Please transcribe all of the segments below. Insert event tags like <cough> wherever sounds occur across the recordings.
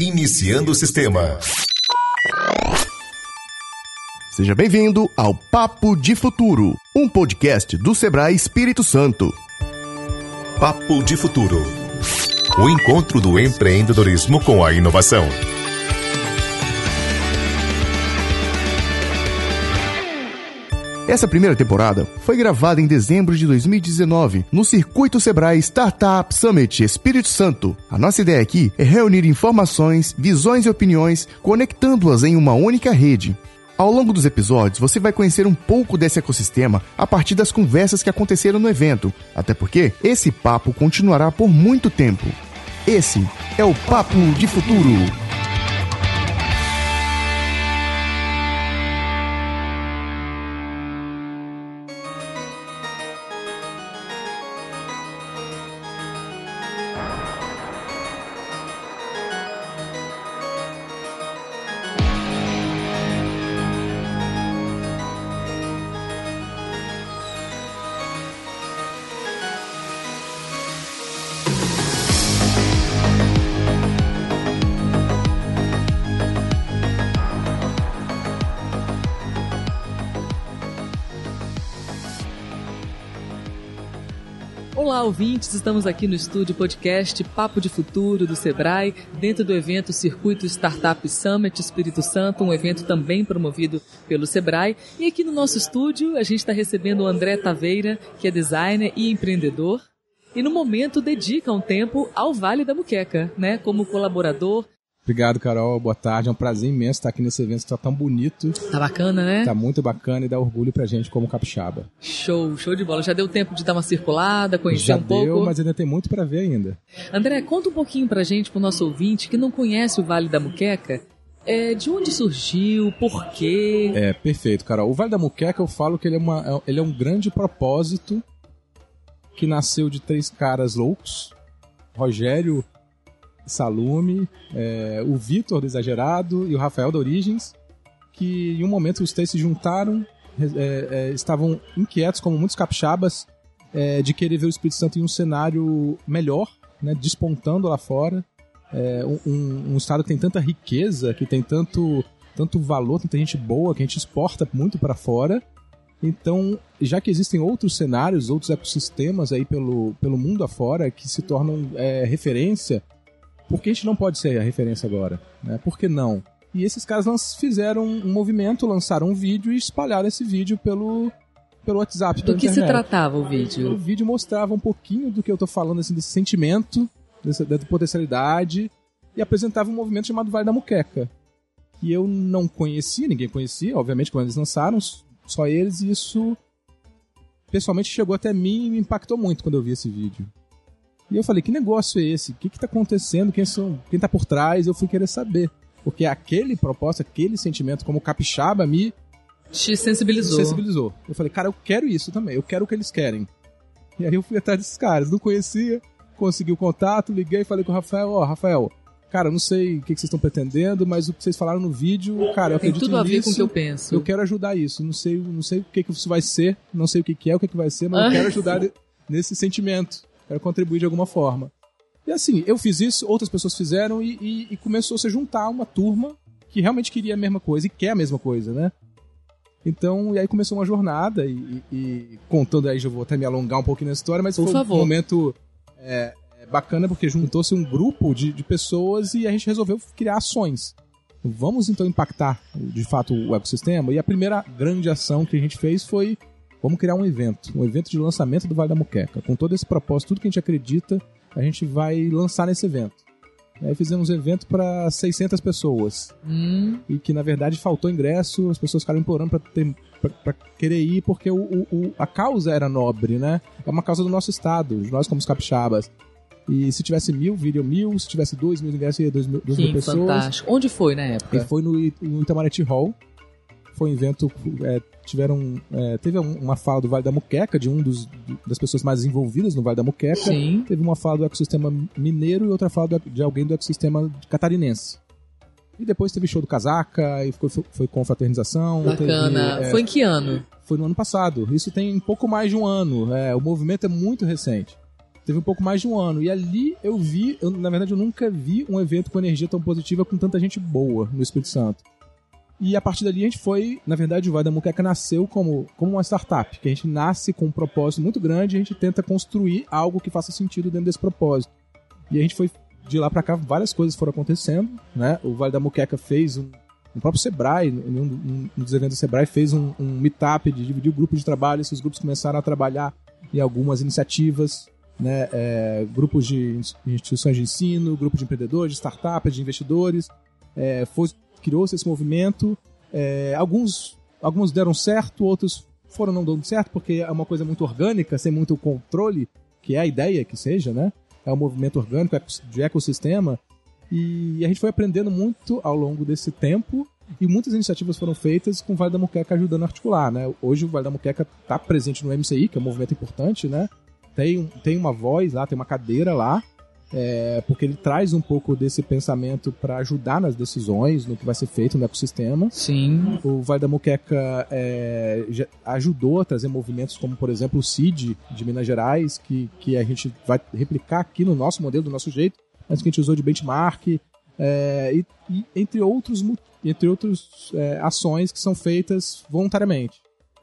Iniciando o sistema. Seja bem-vindo ao Papo de Futuro, um podcast do Sebrae Espírito Santo. Papo de Futuro. O encontro do empreendedorismo com a inovação. Essa primeira temporada foi gravada em dezembro de 2019 no Circuito Sebrae Startup Summit Espírito Santo. A nossa ideia aqui é reunir informações, visões e opiniões, conectando-as em uma única rede. Ao longo dos episódios, você vai conhecer um pouco desse ecossistema a partir das conversas que aconteceram no evento, até porque esse papo continuará por muito tempo. Esse é o Papo de Futuro. Ouvintes! Estamos aqui no estúdio podcast Papo de Futuro do Sebrae, dentro do evento Circuito Startup Summit Espírito Santo, um evento também promovido pelo Sebrae. E aqui no nosso estúdio a gente está recebendo o André Taveira, que é designer e empreendedor. E no momento dedica um tempo ao Vale da Muqueca, né? Como colaborador, Obrigado, Carol. Boa tarde. É um prazer imenso estar aqui nesse evento que está tão bonito. Tá bacana, né? Tá muito bacana e dá orgulho pra gente como capixaba. Show, show de bola. Já deu tempo de dar uma circulada, conhecer Já um pouco? deu, mas ainda tem muito para ver ainda. André, conta um pouquinho pra gente, pro nosso ouvinte que não conhece o Vale da Muqueca, é, de onde surgiu, por quê? É, perfeito, Carol. O Vale da Muqueca, eu falo que ele é, uma, ele é um grande propósito que nasceu de três caras loucos. Rogério Salume, é, o Vitor do Exagerado e o Rafael da Origens, que em um momento os três se juntaram, é, é, estavam inquietos, como muitos capixabas, é, de querer ver o Espírito Santo em um cenário melhor, né, despontando lá fora. É, um, um, estado que tem tanta riqueza, que tem tanto, tanto valor, tanta gente boa, que a gente exporta muito para fora. Então, já que existem outros cenários, outros ecossistemas aí pelo, pelo mundo afora que se tornam é, referência por que a gente não pode ser a referência agora? Né? Por que não? E esses caras fizeram um movimento, lançaram um vídeo e espalharam esse vídeo pelo, pelo WhatsApp. Do que internet. se tratava o vídeo? O vídeo mostrava um pouquinho do que eu tô falando, assim, desse sentimento, dessa, dessa potencialidade, e apresentava um movimento chamado Vale da Muqueca. Que eu não conhecia, ninguém conhecia, obviamente, quando eles lançaram, só eles, e isso pessoalmente chegou até mim e me impactou muito quando eu vi esse vídeo. E eu falei, que negócio é esse? O que está acontecendo? Quem são? Quem tá por trás? Eu fui querer saber. Porque aquele propósito, aquele sentimento como capixaba me te sensibilizou. sensibilizou. Eu falei, cara, eu quero isso também. Eu quero o que eles querem. E aí eu fui atrás desses caras. Não conhecia, consegui o contato, liguei e falei com o Rafael, ó, oh, Rafael, cara, eu não sei o que vocês estão pretendendo, mas o que vocês falaram no vídeo, cara, eu acredito Tem tudo a ver com o que eu penso. Eu quero ajudar isso. Não sei, não sei o que, que isso vai ser, não sei o que, que é, o que, que vai ser, mas eu quero ajudar nesse sentimento quero contribuir de alguma forma. E assim, eu fiz isso, outras pessoas fizeram e, e, e começou a se juntar uma turma que realmente queria a mesma coisa e quer a mesma coisa, né? Então, e aí começou uma jornada e, e contando aí, já vou até me alongar um pouquinho na história, mas Por foi favor. um momento é, bacana porque juntou-se um grupo de, de pessoas e a gente resolveu criar ações. Vamos então impactar de fato o ecossistema e a primeira grande ação que a gente fez foi Vamos criar um evento, um evento de lançamento do Vale da Muqueca. Com todo esse propósito, tudo que a gente acredita, a gente vai lançar nesse evento. Aí fizemos um evento para 600 pessoas. Hum. E que, na verdade, faltou ingresso, as pessoas ficaram implorando para querer ir, porque o, o, a causa era nobre, né? É uma causa do nosso estado, nós como os capixabas. E se tivesse mil, viriam mil. Se tivesse dois mil ingressos, ia dois mil, duas Sim, mil pessoas. fantástico. Onde foi na época? E foi no, no Itamaraty Hall. Foi um evento é, tiveram é, teve uma fala do Vale da Muqueca de um dos das pessoas mais envolvidas no Vale da Muqueca Sim. teve uma fala do ecossistema mineiro e outra fala do, de alguém do ecossistema catarinense. E depois teve show do Casaca e foi, foi confraternização bacana teve, é, foi em que ano? Foi no ano passado. Isso tem um pouco mais de um ano. É, o movimento é muito recente. Teve um pouco mais de um ano. E ali eu vi, eu, na verdade eu nunca vi um evento com energia tão positiva com tanta gente boa no Espírito Santo. E a partir dali a gente foi, na verdade, o Vai da Muqueca nasceu como, como uma startup, que a gente nasce com um propósito muito grande e a gente tenta construir algo que faça sentido dentro desse propósito. E a gente foi de lá para cá, várias coisas foram acontecendo, né? O Vale da Muqueca fez um, o próprio Sebrae, em um, um, dos eventos do Sebrae, fez um, um meetup de dividir o grupo de trabalho. Esses grupos começaram a trabalhar em algumas iniciativas, né? É, grupos de instituições de ensino, grupos de empreendedores, de startups, de investidores. É, criou-se esse movimento. É, alguns, alguns deram certo, outros foram não dando certo, porque é uma coisa muito orgânica, sem muito controle, que é a ideia que seja, né? É um movimento orgânico de ecossistema. E a gente foi aprendendo muito ao longo desse tempo e muitas iniciativas foram feitas com o Vale da Muqueca ajudando a articular, né? Hoje o Vale da Muqueca está presente no MCI, que é um movimento importante, né? Tem, tem uma voz lá, tem uma cadeira lá, é, porque ele traz um pouco desse pensamento para ajudar nas decisões, no que vai ser feito no ecossistema. Sim. O Vale da Muqueca é, ajudou a trazer movimentos como, por exemplo, o CID de Minas Gerais, que, que a gente vai replicar aqui no nosso modelo, do nosso jeito, mas que a gente usou de benchmark, é, e, e, entre outros entre outras é, ações que são feitas voluntariamente.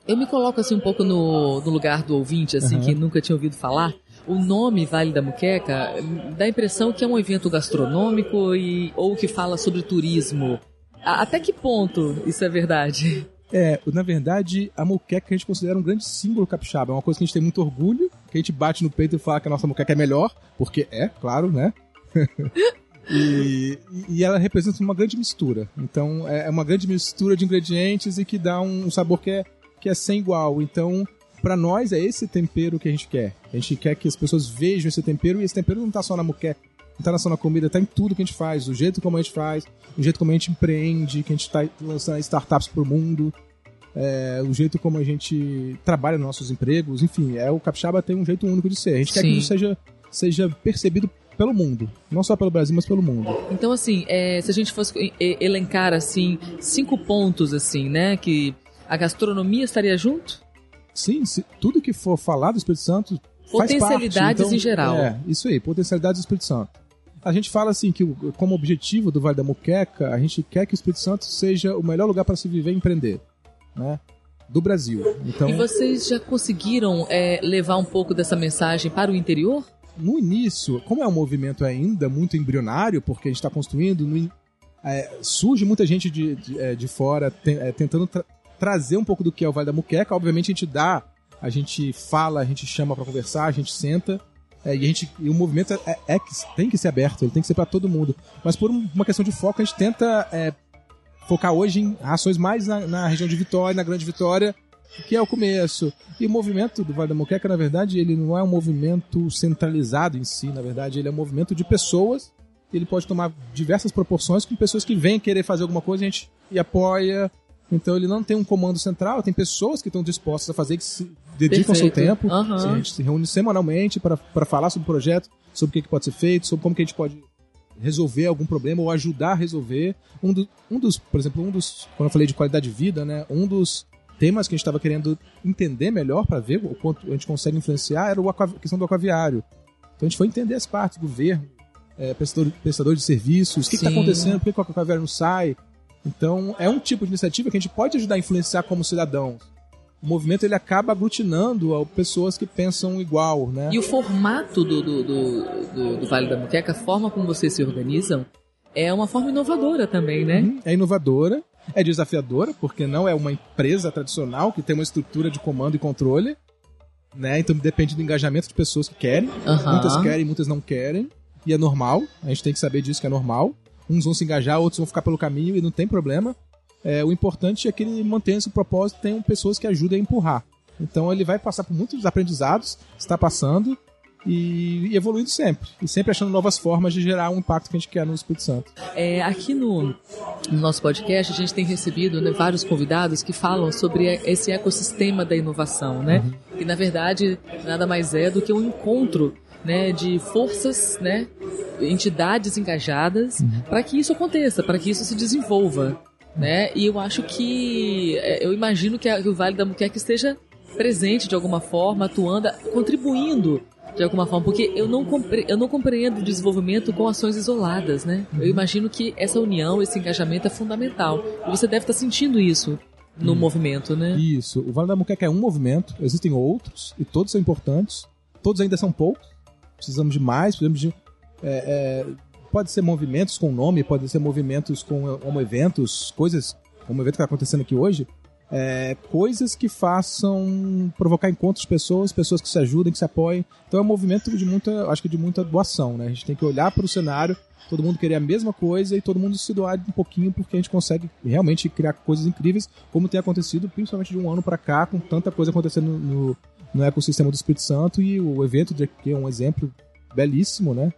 Eu me coloco assim um pouco no, no lugar do ouvinte, assim, uhum. que nunca tinha ouvido falar. O nome Vale da Muqueca dá a impressão que é um evento gastronômico e, ou que fala sobre turismo. Até que ponto isso é verdade? É, na verdade, a muqueca a gente considera um grande símbolo capixaba. É uma coisa que a gente tem muito orgulho, que a gente bate no peito e fala que a nossa muqueca é melhor, porque é, claro, né? <laughs> e, e, ela representa uma grande mistura. Então, é, é uma grande mistura de ingredientes e que dá um sabor que é, que é sem igual. Então, para nós é esse tempero que a gente quer. A gente quer que as pessoas vejam esse tempero e esse tempero não tá só na muqueca, não tá só na comida, tá em tudo que a gente faz, o jeito como a gente faz, o jeito como a gente empreende, que a gente tá lançando startups pro mundo. É, o jeito como a gente trabalha nossos empregos, enfim, é o capixaba tem um jeito único de ser. A gente Sim. quer que isso seja, seja percebido pelo mundo. Não só pelo Brasil, mas pelo mundo. Então, assim, é, se a gente fosse elencar, assim, cinco pontos, assim, né? Que a gastronomia estaria junto? Sim, se, tudo que for falar do Espírito Santo Potencialidades parte, então, em geral. É, isso aí, potencialidades do Espírito Santo. A gente fala assim que, como objetivo do Vale da Muqueca, a gente quer que o Espírito Santo seja o melhor lugar para se viver e empreender. Né? do Brasil. Então, e vocês já conseguiram é, levar um pouco dessa mensagem para o interior? no início, como é um movimento ainda muito embrionário, porque a gente está construindo, no, é, surge muita gente de, de, é, de fora te, é, tentando trazer um pouco do que é o Vale da Muqueca. Obviamente a gente dá, a gente fala, a gente chama para conversar, a gente senta. É, e, a gente, e o movimento é, é, é tem que ser aberto, ele tem que ser para todo mundo. Mas por uma questão de foco, a gente tenta focar hoje em ações mais na, na região de Vitória, na Grande Vitória, que é o começo. E o movimento do Vale da Moqueca, na verdade, ele não é um movimento centralizado em si, na verdade, ele é um movimento de pessoas. Ele pode tomar diversas proporções com pessoas que vêm querer fazer alguma coisa a gente apoia. Então ele não tem um comando central, tem pessoas que estão dispostas a fazer, que se dedicam Perfeito. seu tempo. Uhum. A gente se reúne semanalmente para falar sobre o projeto, sobre o que, que pode ser feito, sobre como que a gente pode resolver algum problema ou ajudar a resolver. Um, do, um dos, por exemplo, um dos, quando eu falei de qualidade de vida, né, um dos temas que a gente estava querendo entender melhor para ver o quanto a gente consegue influenciar era a questão do aquaviário. Então a gente foi entender as partes, governo, é, prestador, prestador de serviços, o que está acontecendo, por que o aquaviário não sai. Então é um tipo de iniciativa que a gente pode ajudar a influenciar como cidadãos. O movimento ele acaba aglutinando pessoas que pensam igual, né? E o formato do, do, do, do, do Vale da Muqueca, a forma como vocês se organizam, é uma forma inovadora também, né? Uhum, é inovadora é desafiadora, porque não é uma empresa tradicional que tem uma estrutura de comando e controle, né? Então depende do engajamento de pessoas que querem. Uhum. Muitas querem, muitas não querem. E é normal, a gente tem que saber disso que é normal. Uns vão se engajar, outros vão ficar pelo caminho e não tem problema. É, o importante é que ele mantenha esse propósito, tenham pessoas que ajudem a empurrar. Então ele vai passar por muitos aprendizados, está passando, e, evoluindo sempre. E sempre achando novas formas de gerar um impacto que a gente quer no Espírito Santo. É, aqui no, no nosso podcast, a gente tem recebido né, vários convidados que falam sobre esse ecossistema da inovação, né? Uhum. Que na verdade nada mais é do que um encontro né, de forças, né, entidades engajadas uhum. para que isso aconteça, para que isso se desenvolva. Né? E eu acho que, é, eu imagino que, a, que o Vale da Muqueca esteja presente de alguma forma, atuando, contribuindo de alguma forma, porque eu não, compre, eu não compreendo o desenvolvimento com ações isoladas, né? Eu imagino que essa união, esse engajamento é fundamental. E você deve estar sentindo isso no hum. movimento, né? Isso. O Vale da Muqueca é um movimento, existem outros, e todos são importantes. Todos ainda são poucos. Precisamos de mais, precisamos de. É, é, pode ser movimentos com nome, pode ser movimentos com como eventos, coisas, como o evento que está acontecendo aqui hoje, é, coisas que façam provocar encontros de pessoas, pessoas que se ajudem, que se apoiem. Então é um movimento de muita, acho que de muita doação, né? A gente tem que olhar para o cenário, todo mundo querer a mesma coisa e todo mundo se doar um pouquinho porque a gente consegue realmente criar coisas incríveis, como tem acontecido principalmente de um ano para cá, com tanta coisa acontecendo no, no ecossistema do Espírito Santo e o evento de aqui é um exemplo belíssimo, né?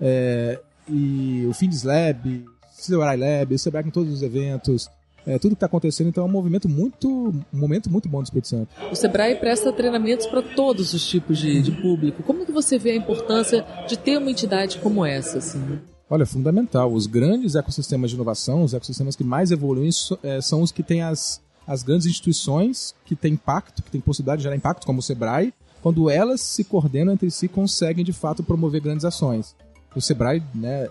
É, e o Findes Lab, Silver Lab, o Sebrae em todos os eventos, é, tudo que está acontecendo, então é um movimento muito, um momento muito bom do Espírito Santo. O Sebrae presta treinamentos para todos os tipos de, de, público. Como que você vê a importância de ter uma entidade como essa? Assim? Olha, fundamental. Os grandes ecossistemas de inovação, os ecossistemas que mais evoluem, é, são os que têm as, as grandes instituições que têm impacto, que têm possibilidade de gerar impacto, como o Sebrae. Quando elas se coordenam entre si, conseguem de fato promover grandes ações. O Sebrae, né,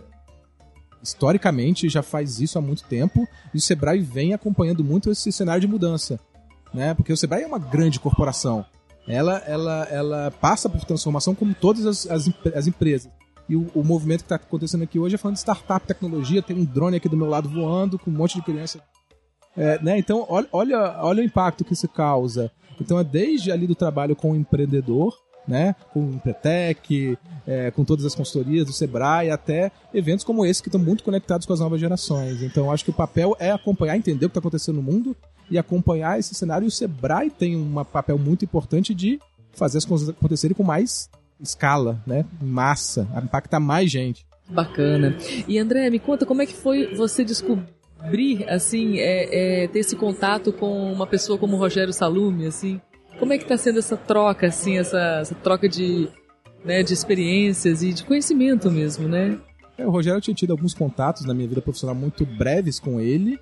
historicamente já faz isso há muito tempo e o Sebrae vem acompanhando muito esse cenário de mudança, né? Porque o Sebrae é uma grande corporação. Ela, ela, ela passa por transformação como todas as, as, as empresas. E o, o movimento que está acontecendo aqui hoje é falando de startup, tecnologia. Tem um drone aqui do meu lado voando com um monte de criança. É, né? Então, olha, olha, olha o impacto que isso causa. Então, é desde ali do trabalho com o empreendedor, né? Com o Empretec, é, com todas as consultorias do Sebrae, até eventos como esse que estão muito conectados com as novas gerações. Então, acho que o papel é acompanhar, entender o que está acontecendo no mundo e acompanhar esse cenário. E o Sebrae tem um papel muito importante de fazer as coisas acontecerem com mais escala, né? Massa, impactar mais gente. Bacana. E André, me conta como é que foi você descobrir, assim, é, é, ter esse contato com uma pessoa como o Rogério Salume, assim? Como é que está sendo essa troca, assim, essa, essa troca de, né, de experiências e de conhecimento mesmo, né? É, o Rogério tinha tido alguns contatos na minha vida profissional muito breves com ele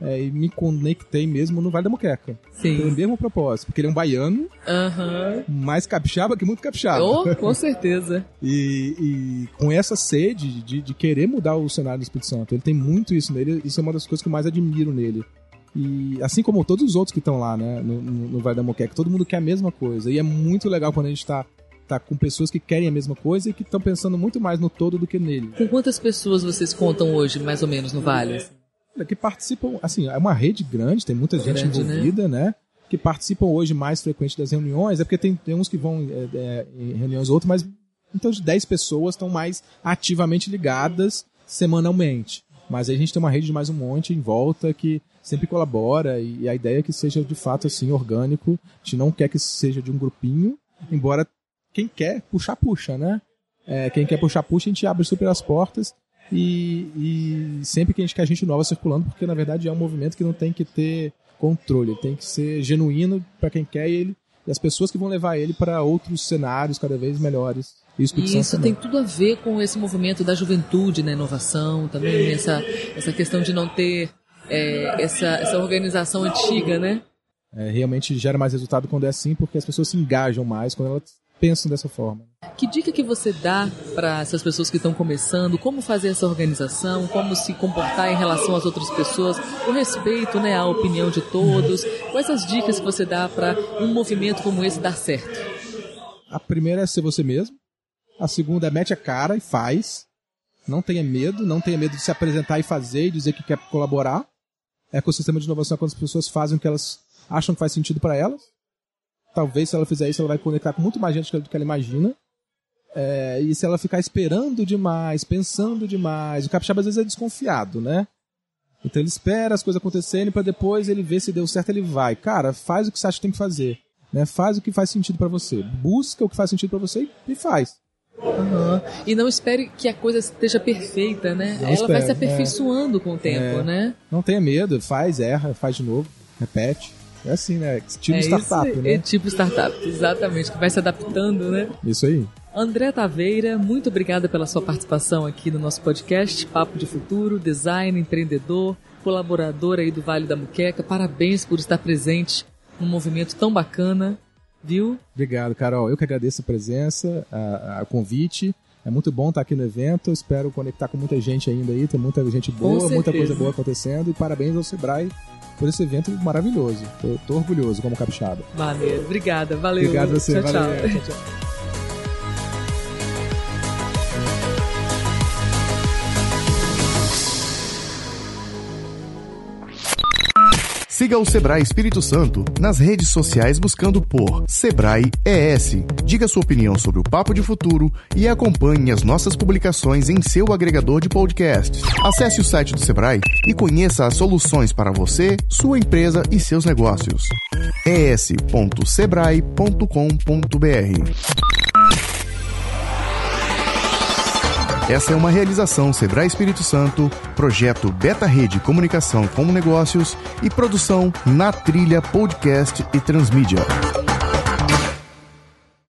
é, e me conectei mesmo no Vale da Moqueca. Sim. Pelo mesmo propósito, porque ele é um baiano, uhum. mais capixaba que muito capixaba. Oh, com certeza. <laughs> e, e, com essa sede de, de, querer mudar o cenário do Espírito Santo. Ele tem muito isso nele, isso é uma das coisas que eu mais admiro nele. E assim como todos os outros que estão lá, né, no, no, Vale da Moqueca, todo mundo quer a mesma coisa. E é muito legal quando a gente está tá com pessoas que querem a mesma coisa e que estão pensando muito mais no todo do que nele. Com quantas pessoas vocês contam hoje, mais ou menos, no Vale? Que participam, assim, é uma rede grande, tem muita gente grande, né? envolvida, né? né? Que participam hoje mais frequente das reuniões, é porque tem, tem uns que vão é, é, em reuniões outras, mas então de 10 pessoas estão mais ativamente ligadas semanalmente. Mas aí a gente tem uma rede de mais um monte em volta que sempre colabora e a ideia é que seja de fato assim orgânico. A gente não quer que seja de um grupinho, embora quem quer puxar, puxa, né? É, quem quer puxar, puxa, a gente abre super as portas e, e sempre que a gente quer gente nova circulando, porque na verdade é um movimento que não tem que ter controle, tem que ser genuíno para quem quer ele e as pessoas que vão levar ele para outros cenários cada vez melhores. E isso tem tudo a ver com esse movimento da juventude na inovação, também essa, essa questão de não ter é, essa, essa organização antiga, né? É, realmente gera mais resultado quando é assim, porque as pessoas se engajam mais quando elas pensam dessa forma. Que dica que você dá para essas pessoas que estão começando? Como fazer essa organização? Como se comportar em relação às outras pessoas? O respeito né, à opinião de todos? Quais as dicas que você dá para um movimento como esse dar certo? A primeira é ser você mesmo. A segunda é mete a cara e faz. Não tenha medo, não tenha medo de se apresentar e fazer e dizer que quer colaborar ecossistema de inovação é quando as pessoas fazem o que elas acham que faz sentido para elas. Talvez se ela fizer isso, ela vai conectar com muito mais gente do que ela imagina. É, e se ela ficar esperando demais, pensando demais, o capixaba às vezes é desconfiado, né? Então ele espera as coisas acontecerem para depois ele ver se deu certo, ele vai. Cara, faz o que você acha que tem que fazer, né? Faz o que faz sentido para você. Busca o que faz sentido para você e faz. Uhum. E não espere que a coisa esteja perfeita, né? Não Ela espere, vai se aperfeiçoando é, com o tempo, é. né? Não tenha medo, faz, erra, faz de novo, repete. É assim, né? Tipo é startup, isso, né? É tipo startup, exatamente, que vai se adaptando, né? Isso aí. André Taveira, muito obrigada pela sua participação aqui no nosso podcast Papo de Futuro, design, empreendedor, colaborador aí do Vale da Muqueca. Parabéns por estar presente num movimento tão bacana Viu? Obrigado, Carol. Eu que agradeço a presença, o convite. É muito bom estar aqui no evento. Espero conectar com muita gente ainda aí. Tem muita gente boa, muita coisa boa acontecendo. E parabéns ao Sebrae por esse evento maravilhoso. Tô, tô orgulhoso como capixaba. Maneiro. Obrigada. Valeu. Obrigado a você. Tchau, valeu. tchau. tchau, tchau. Siga o Sebrae Espírito Santo nas redes sociais buscando por Sebrae ES. Diga sua opinião sobre o Papo de Futuro e acompanhe as nossas publicações em seu agregador de podcasts. Acesse o site do Sebrae e conheça as soluções para você, sua empresa e seus negócios. es.sebrae.com.br Essa é uma realização Sebrae Espírito Santo, projeto Beta Rede Comunicação com Negócios e produção na Trilha Podcast e Transmídia.